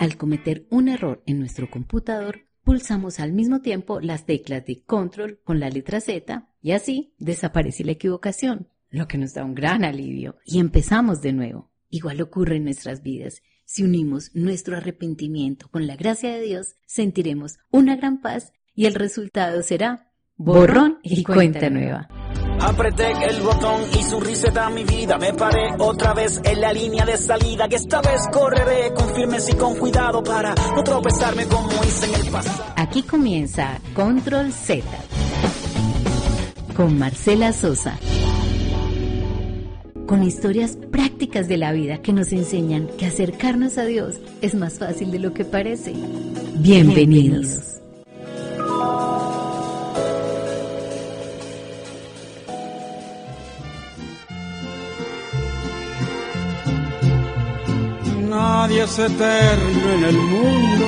Al cometer un error en nuestro computador, pulsamos al mismo tiempo las teclas de control con la letra Z y así desaparece la equivocación, lo que nos da un gran alivio y empezamos de nuevo. Igual ocurre en nuestras vidas. Si unimos nuestro arrepentimiento con la gracia de Dios, sentiremos una gran paz y el resultado será borrón y cuenta nueva. Apreté el botón y su riseta mi vida. Me paré otra vez en la línea de salida. Que esta vez correré con firmes y con cuidado para no tropezarme como hice en el pasado. Aquí comienza Control Z con Marcela Sosa. Con historias prácticas de la vida que nos enseñan que acercarnos a Dios es más fácil de lo que parece. Bienvenidos. Nadie es eterno en el mundo,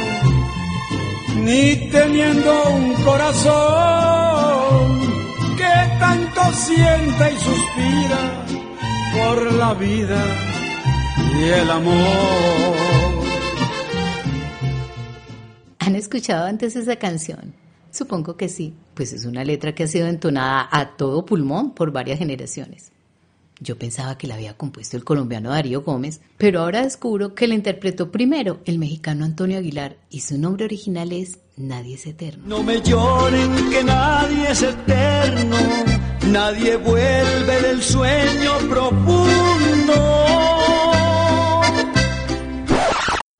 ni teniendo un corazón que tanto sienta y suspira por la vida y el amor. ¿Han escuchado antes esa canción? Supongo que sí, pues es una letra que ha sido entonada a todo pulmón por varias generaciones. Yo pensaba que la había compuesto el colombiano Darío Gómez, pero ahora descubro que la interpretó primero el mexicano Antonio Aguilar y su nombre original es Nadie es Eterno. No me lloren que nadie es eterno, nadie vuelve del sueño profundo.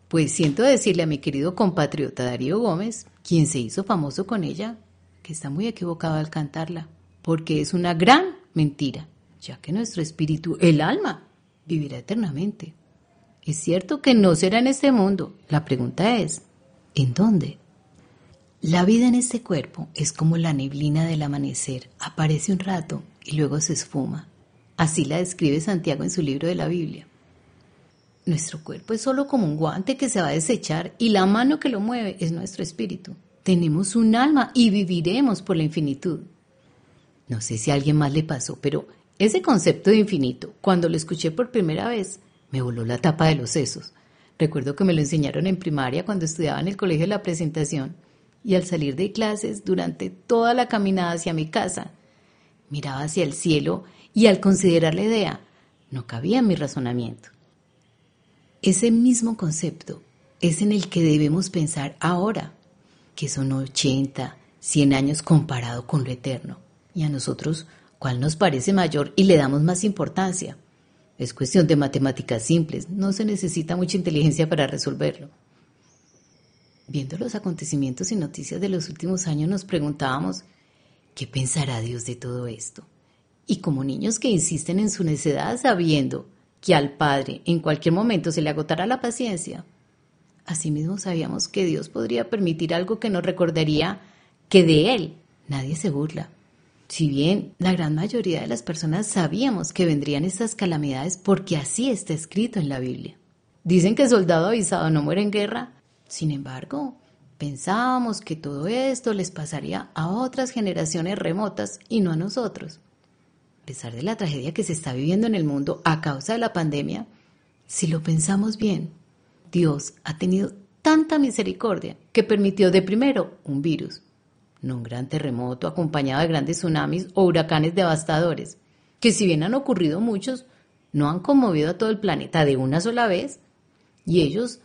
Pues siento decirle a mi querido compatriota Darío Gómez, quien se hizo famoso con ella, que está muy equivocado al cantarla, porque es una gran mentira ya que nuestro espíritu, el alma, vivirá eternamente. Es cierto que no será en este mundo. La pregunta es, ¿en dónde? La vida en este cuerpo es como la neblina del amanecer. Aparece un rato y luego se esfuma. Así la describe Santiago en su libro de la Biblia. Nuestro cuerpo es solo como un guante que se va a desechar y la mano que lo mueve es nuestro espíritu. Tenemos un alma y viviremos por la infinitud. No sé si a alguien más le pasó, pero ese concepto de infinito, cuando lo escuché por primera vez, me voló la tapa de los sesos. Recuerdo que me lo enseñaron en primaria cuando estudiaba en el colegio de la presentación y al salir de clases durante toda la caminada hacia mi casa, miraba hacia el cielo y al considerar la idea, no cabía en mi razonamiento. Ese mismo concepto es en el que debemos pensar ahora, que son 80, 100 años comparado con lo eterno, y a nosotros cuál nos parece mayor y le damos más importancia. Es cuestión de matemáticas simples, no se necesita mucha inteligencia para resolverlo. Viendo los acontecimientos y noticias de los últimos años nos preguntábamos, ¿qué pensará Dios de todo esto? Y como niños que insisten en su necedad sabiendo que al Padre en cualquier momento se le agotará la paciencia, asimismo sabíamos que Dios podría permitir algo que nos recordaría que de Él nadie se burla si bien la gran mayoría de las personas sabíamos que vendrían estas calamidades porque así está escrito en la Biblia. Dicen que soldado avisado no muere en guerra. Sin embargo, pensábamos que todo esto les pasaría a otras generaciones remotas y no a nosotros. A pesar de la tragedia que se está viviendo en el mundo a causa de la pandemia, si lo pensamos bien, Dios ha tenido tanta misericordia que permitió de primero un virus, no un gran terremoto acompañado de grandes tsunamis o huracanes devastadores, que si bien han ocurrido muchos, no han conmovido a todo el planeta de una sola vez y ellos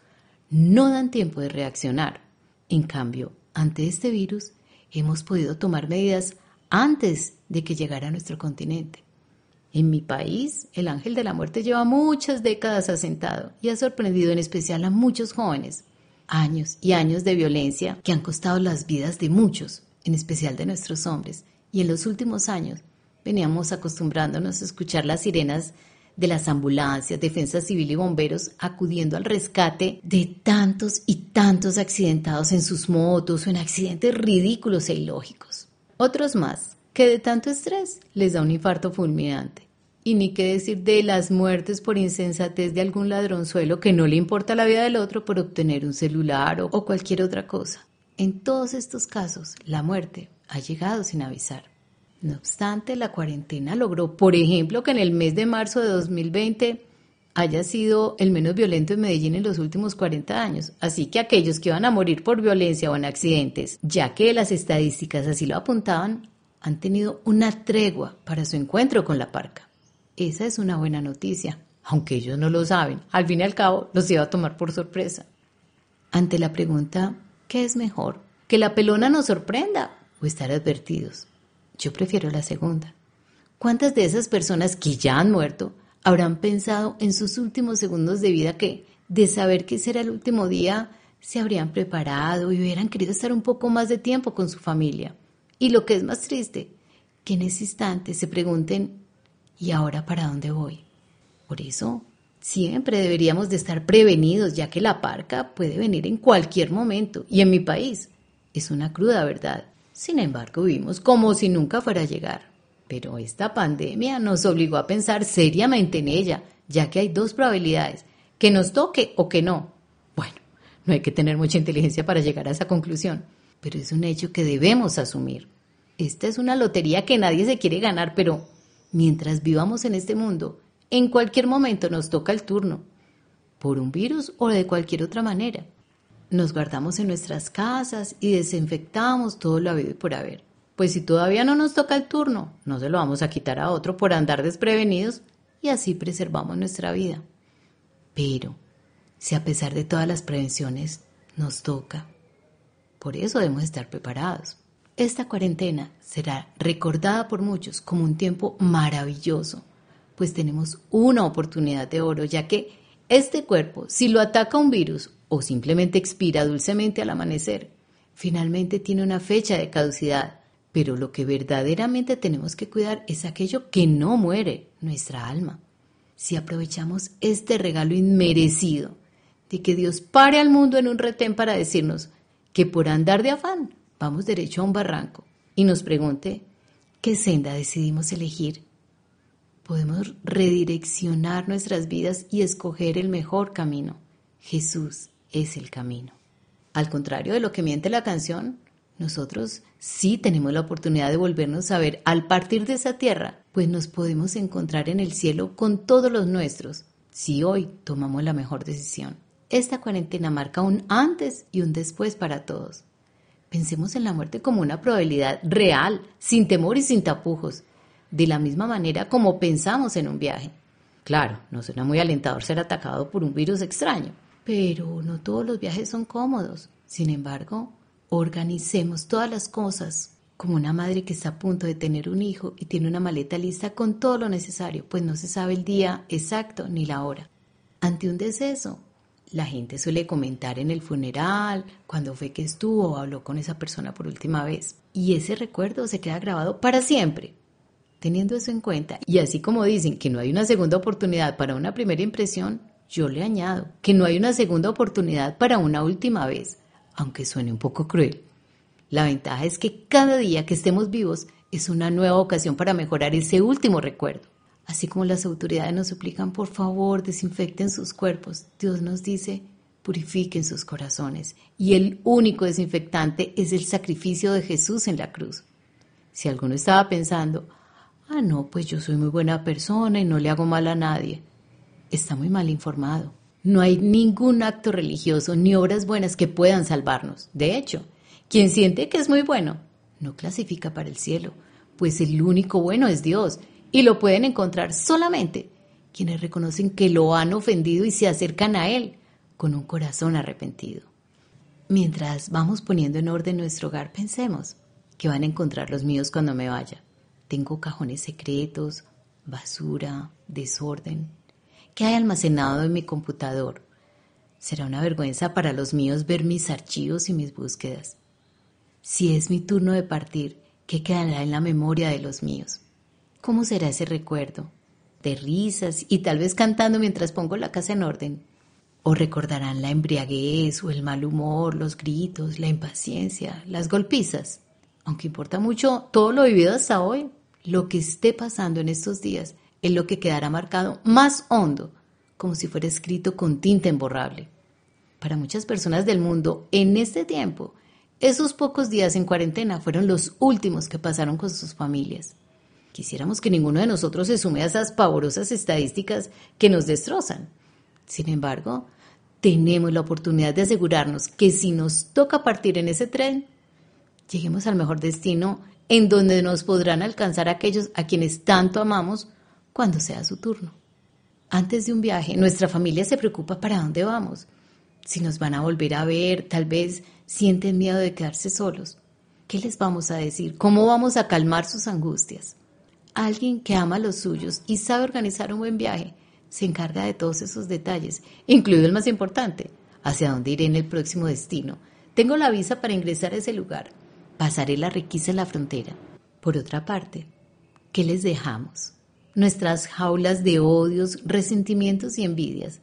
no dan tiempo de reaccionar. En cambio, ante este virus hemos podido tomar medidas antes de que llegara a nuestro continente. En mi país, el ángel de la muerte lleva muchas décadas asentado y ha sorprendido en especial a muchos jóvenes. Años y años de violencia que han costado las vidas de muchos en especial de nuestros hombres, y en los últimos años veníamos acostumbrándonos a escuchar las sirenas de las ambulancias, defensa civil y bomberos acudiendo al rescate de tantos y tantos accidentados en sus motos o en accidentes ridículos e ilógicos. Otros más, que de tanto estrés les da un infarto fulminante. Y ni qué decir de las muertes por insensatez de algún ladronzuelo que no le importa la vida del otro por obtener un celular o, o cualquier otra cosa. En todos estos casos, la muerte ha llegado sin avisar. No obstante, la cuarentena logró, por ejemplo, que en el mes de marzo de 2020 haya sido el menos violento en Medellín en los últimos 40 años. Así que aquellos que van a morir por violencia o en accidentes, ya que las estadísticas así lo apuntaban, han tenido una tregua para su encuentro con la parca. Esa es una buena noticia, aunque ellos no lo saben. Al fin y al cabo, los iba a tomar por sorpresa. Ante la pregunta, ¿qué es mejor? ¿Que la pelona nos sorprenda o estar advertidos? Yo prefiero la segunda. ¿Cuántas de esas personas que ya han muerto habrán pensado en sus últimos segundos de vida que, de saber que será el último día, se habrían preparado y hubieran querido estar un poco más de tiempo con su familia? Y lo que es más triste, que en ese instante se pregunten, ¿y ahora para dónde voy? Por eso, siempre deberíamos de estar prevenidos, ya que la parca puede venir en cualquier momento. Y en mi país es una cruda verdad. Sin embargo, vivimos como si nunca fuera a llegar. Pero esta pandemia nos obligó a pensar seriamente en ella, ya que hay dos probabilidades, que nos toque o que no. Bueno, no hay que tener mucha inteligencia para llegar a esa conclusión, pero es un hecho que debemos asumir. Esta es una lotería que nadie se quiere ganar, pero mientras vivamos en este mundo, en cualquier momento nos toca el turno, por un virus o de cualquier otra manera. Nos guardamos en nuestras casas y desinfectamos todo lo habido y por haber. Pues si todavía no nos toca el turno, no se lo vamos a quitar a otro por andar desprevenidos y así preservamos nuestra vida. Pero, si a pesar de todas las prevenciones nos toca, por eso debemos estar preparados. Esta cuarentena será recordada por muchos como un tiempo maravilloso, pues tenemos una oportunidad de oro, ya que este cuerpo, si lo ataca un virus o simplemente expira dulcemente al amanecer, finalmente tiene una fecha de caducidad pero lo que verdaderamente tenemos que cuidar es aquello que no muere, nuestra alma. Si aprovechamos este regalo inmerecido de que Dios pare al mundo en un retén para decirnos que por andar de afán vamos derecho a un barranco y nos pregunte qué senda decidimos elegir, podemos redireccionar nuestras vidas y escoger el mejor camino. Jesús es el camino. Al contrario de lo que miente la canción, nosotros sí tenemos la oportunidad de volvernos a ver al partir de esa tierra, pues nos podemos encontrar en el cielo con todos los nuestros, si hoy tomamos la mejor decisión. Esta cuarentena marca un antes y un después para todos. Pensemos en la muerte como una probabilidad real, sin temor y sin tapujos, de la misma manera como pensamos en un viaje. Claro, no suena muy alentador ser atacado por un virus extraño, pero no todos los viajes son cómodos. Sin embargo, Organicemos todas las cosas como una madre que está a punto de tener un hijo y tiene una maleta lista con todo lo necesario, pues no se sabe el día exacto ni la hora. Ante un deceso, la gente suele comentar en el funeral, cuando fue que estuvo o habló con esa persona por última vez. Y ese recuerdo se queda grabado para siempre. Teniendo eso en cuenta, y así como dicen que no hay una segunda oportunidad para una primera impresión, yo le añado que no hay una segunda oportunidad para una última vez aunque suene un poco cruel. La ventaja es que cada día que estemos vivos es una nueva ocasión para mejorar ese último recuerdo. Así como las autoridades nos suplican, por favor, desinfecten sus cuerpos, Dios nos dice, purifiquen sus corazones. Y el único desinfectante es el sacrificio de Jesús en la cruz. Si alguno estaba pensando, ah, no, pues yo soy muy buena persona y no le hago mal a nadie, está muy mal informado. No hay ningún acto religioso ni obras buenas que puedan salvarnos. De hecho, quien siente que es muy bueno no clasifica para el cielo, pues el único bueno es Dios y lo pueden encontrar solamente quienes reconocen que lo han ofendido y se acercan a Él con un corazón arrepentido. Mientras vamos poniendo en orden nuestro hogar, pensemos que van a encontrar los míos cuando me vaya. Tengo cajones secretos, basura, desorden, ¿Qué hay almacenado en mi computador? Será una vergüenza para los míos ver mis archivos y mis búsquedas. Si es mi turno de partir, ¿qué quedará en la memoria de los míos? ¿Cómo será ese recuerdo? De risas y tal vez cantando mientras pongo la casa en orden. ¿O recordarán la embriaguez o el mal humor, los gritos, la impaciencia, las golpizas? Aunque importa mucho todo lo vivido hasta hoy, lo que esté pasando en estos días es lo que quedará marcado más hondo, como si fuera escrito con tinta imborrable. Para muchas personas del mundo, en este tiempo, esos pocos días en cuarentena fueron los últimos que pasaron con sus familias. Quisiéramos que ninguno de nosotros se sume a esas pavorosas estadísticas que nos destrozan. Sin embargo, tenemos la oportunidad de asegurarnos que si nos toca partir en ese tren, lleguemos al mejor destino en donde nos podrán alcanzar aquellos a quienes tanto amamos cuando sea su turno. Antes de un viaje, nuestra familia se preocupa para dónde vamos, si nos van a volver a ver, tal vez sienten miedo de quedarse solos. ¿Qué les vamos a decir? ¿Cómo vamos a calmar sus angustias? Alguien que ama a los suyos y sabe organizar un buen viaje se encarga de todos esos detalles, incluido el más importante, hacia dónde iré en el próximo destino. Tengo la visa para ingresar a ese lugar. Pasaré la riqueza en la frontera. Por otra parte, ¿qué les dejamos? Nuestras jaulas de odios, resentimientos y envidias,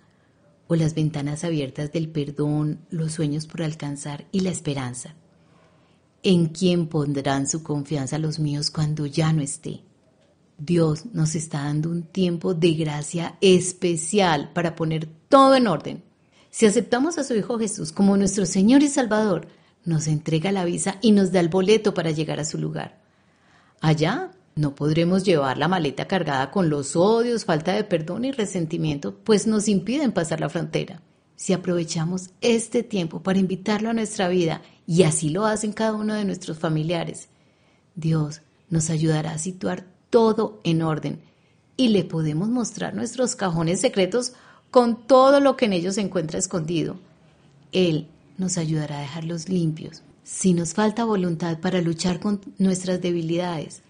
o las ventanas abiertas del perdón, los sueños por alcanzar y la esperanza. ¿En quién pondrán su confianza los míos cuando ya no esté? Dios nos está dando un tiempo de gracia especial para poner todo en orden. Si aceptamos a su Hijo Jesús como nuestro Señor y Salvador, nos entrega la visa y nos da el boleto para llegar a su lugar. Allá no podremos llevar la maleta cargada con los odios, falta de perdón y resentimiento, pues nos impiden pasar la frontera. Si aprovechamos este tiempo para invitarlo a nuestra vida, y así lo hacen cada uno de nuestros familiares, Dios nos ayudará a situar todo en orden y le podemos mostrar nuestros cajones secretos con todo lo que en ellos se encuentra escondido. Él nos ayudará a dejarlos limpios. Si nos falta voluntad para luchar con nuestras debilidades,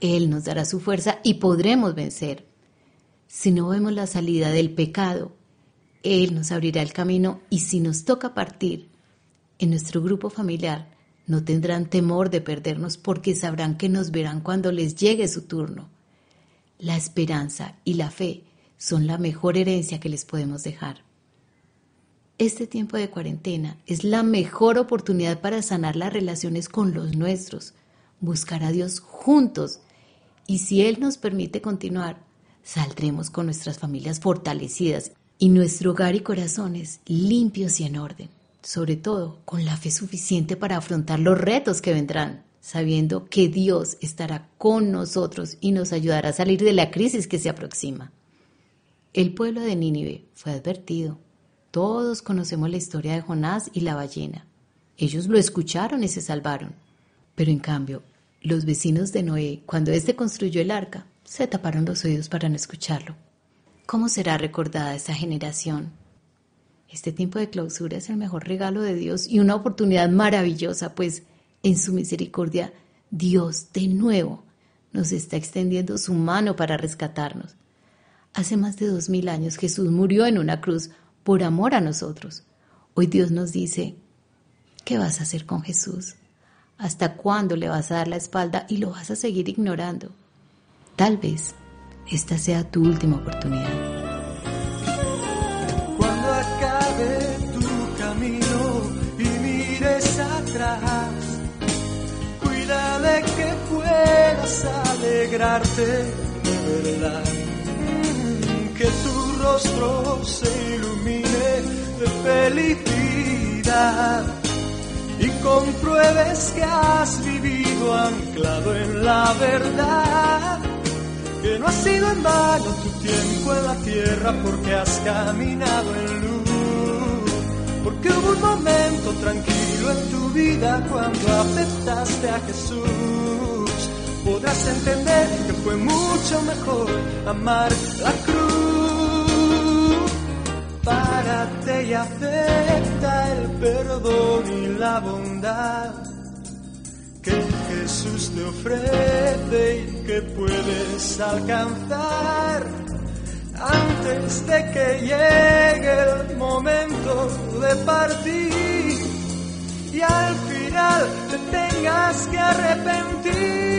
Él nos dará su fuerza y podremos vencer. Si no vemos la salida del pecado, Él nos abrirá el camino y si nos toca partir, en nuestro grupo familiar no tendrán temor de perdernos porque sabrán que nos verán cuando les llegue su turno. La esperanza y la fe son la mejor herencia que les podemos dejar. Este tiempo de cuarentena es la mejor oportunidad para sanar las relaciones con los nuestros, buscar a Dios juntos y si Él nos permite continuar, saldremos con nuestras familias fortalecidas y nuestro hogar y corazones limpios y en orden sobre todo con la fe suficiente para afrontar los retos que vendrán, sabiendo que Dios estará con nosotros y nos ayudará a salir de la crisis que se aproxima. El pueblo de Nínive fue advertido. Todos conocemos la historia de Jonás y la ballena. Ellos lo escucharon y se salvaron. Pero en cambio, los vecinos de Noé, cuando éste construyó el arca, se taparon los oídos para no escucharlo. ¿Cómo será recordada esta generación? Este tiempo de clausura es el mejor regalo de Dios y una oportunidad maravillosa, pues en su misericordia Dios de nuevo nos está extendiendo su mano para rescatarnos. Hace más de dos mil años Jesús murió en una cruz por amor a nosotros. Hoy Dios nos dice, ¿qué vas a hacer con Jesús? ¿Hasta cuándo le vas a dar la espalda y lo vas a seguir ignorando? Tal vez esta sea tu última oportunidad. Cuida de que puedas alegrarte de verdad. Rostro se ilumine de felicidad y compruebes que has vivido anclado en la verdad. Que no ha sido en vano tu tiempo en la tierra porque has caminado en luz. Porque hubo un momento tranquilo en tu vida cuando aceptaste a Jesús. Podrás entender que fue mucho mejor amar la cruz. Párate y acepta el perdón y la bondad que Jesús te ofrece y que puedes alcanzar. Antes de que llegue el momento de partir y al final te tengas que arrepentir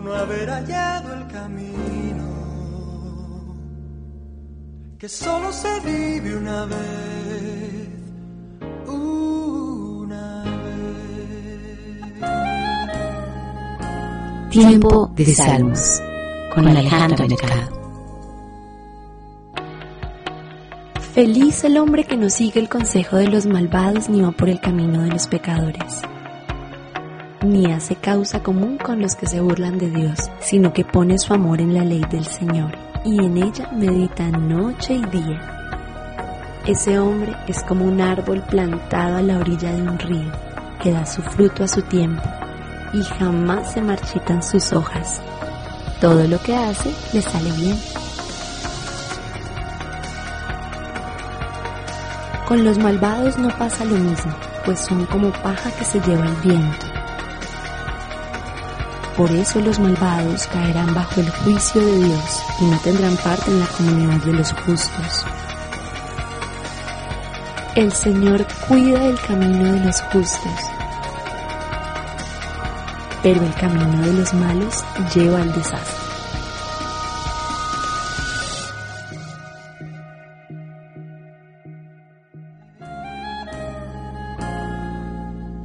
por no haber hallado el camino que solo se vive una vez. Una vez. Tiempo de Salmos con Alejandro Mercado. Feliz el hombre que no sigue el consejo de los malvados ni va por el camino de los pecadores, ni hace causa común con los que se burlan de Dios, sino que pone su amor en la ley del Señor y en ella medita noche y día. Ese hombre es como un árbol plantado a la orilla de un río, que da su fruto a su tiempo y jamás se marchitan sus hojas. Todo lo que hace le sale bien. Con los malvados no pasa lo mismo, pues son como paja que se lleva el viento. Por eso los malvados caerán bajo el juicio de Dios y no tendrán parte en la comunidad de los justos. El Señor cuida el camino de los justos, pero el camino de los malos lleva al desastre.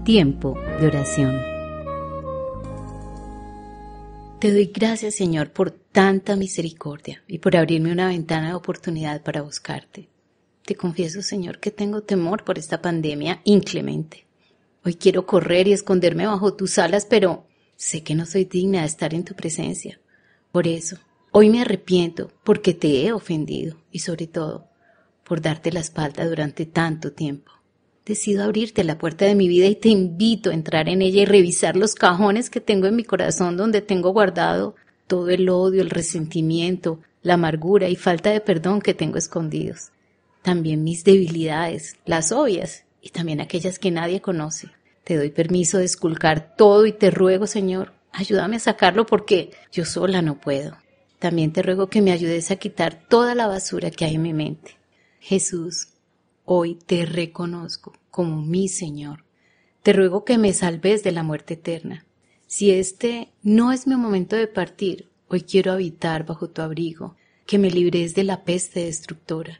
Tiempo de oración. Te doy gracias, Señor, por tanta misericordia y por abrirme una ventana de oportunidad para buscarte. Te confieso, Señor, que tengo temor por esta pandemia inclemente. Hoy quiero correr y esconderme bajo tus alas, pero sé que no soy digna de estar en tu presencia. Por eso, hoy me arrepiento porque te he ofendido y sobre todo por darte la espalda durante tanto tiempo decido abrirte la puerta de mi vida y te invito a entrar en ella y revisar los cajones que tengo en mi corazón donde tengo guardado todo el odio, el resentimiento, la amargura y falta de perdón que tengo escondidos. También mis debilidades, las obvias y también aquellas que nadie conoce. Te doy permiso de esculcar todo y te ruego, Señor, ayúdame a sacarlo porque yo sola no puedo. También te ruego que me ayudes a quitar toda la basura que hay en mi mente. Jesús, Hoy te reconozco como mi Señor. Te ruego que me salves de la muerte eterna. Si este no es mi momento de partir, hoy quiero habitar bajo tu abrigo, que me libres de la peste destructora.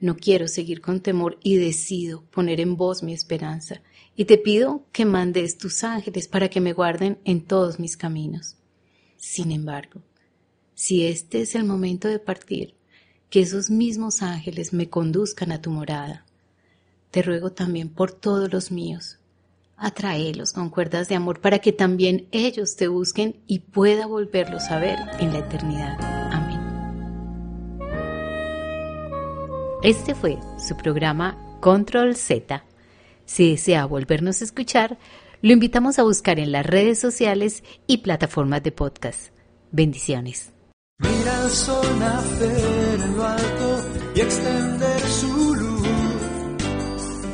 No quiero seguir con temor y decido poner en vos mi esperanza, y te pido que mandes tus ángeles para que me guarden en todos mis caminos. Sin embargo, si este es el momento de partir, que esos mismos ángeles me conduzcan a tu morada. Te ruego también por todos los míos. Atraelos con cuerdas de amor para que también ellos te busquen y pueda volverlos a ver en la eternidad. Amén. Este fue su programa Control Z. Si desea volvernos a escuchar, lo invitamos a buscar en las redes sociales y plataformas de podcast. Bendiciones. Mira el sol nacer en lo alto y extender su luz.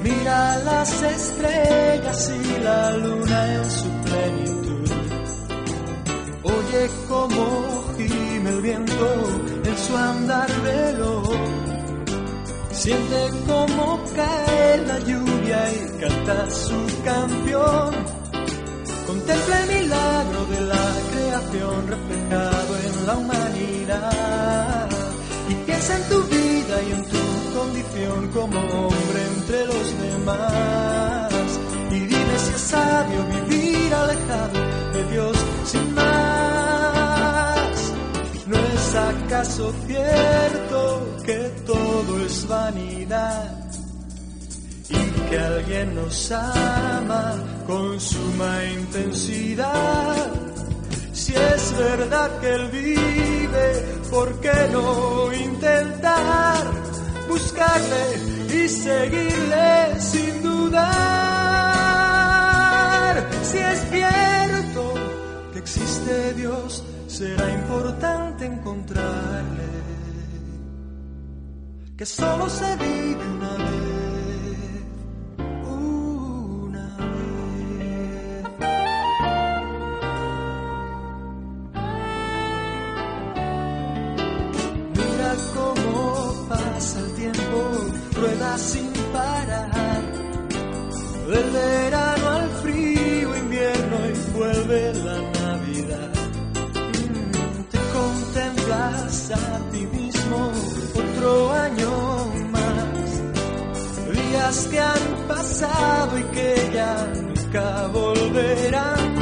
Mira las estrellas y la luna en su plenitud. Oye cómo gime el viento en su andar veloz. Siente cómo cae la lluvia y canta su canción. Contempla y en tu condición como hombre entre los demás y dime si es sabio vivir alejado de Dios sin más. ¿No es acaso cierto que todo es vanidad? y que alguien nos ama con suma intensidad. Si es verdad que Él vive, ¿por qué no intentar buscarle y seguirle sin dudar? Si es cierto que existe Dios, será importante encontrarle, que solo se vive una vez. Pasado y que ya nunca volverán.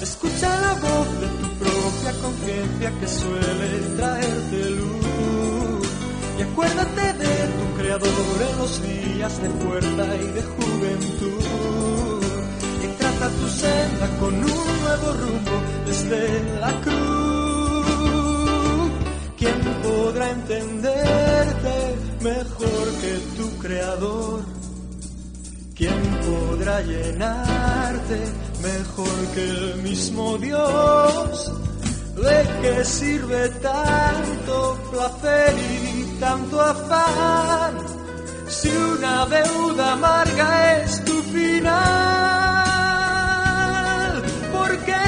Escucha la voz de tu propia conciencia que suele traerte luz. Y acuérdate de Creador en los días de fuerza y de juventud, que trata tu senda con un nuevo rumbo desde la cruz. ¿Quién podrá entenderte mejor que tu Creador? ¿Quién podrá llenarte mejor que el mismo Dios? ¿De qué sirve tanto placer y tanto afán? Si una deuda amarga es tu final, ¿por qué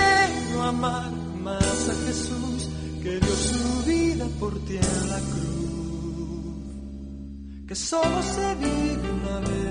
no amar más a Jesús que dio su vida por ti en la cruz? Que solo se vive una vez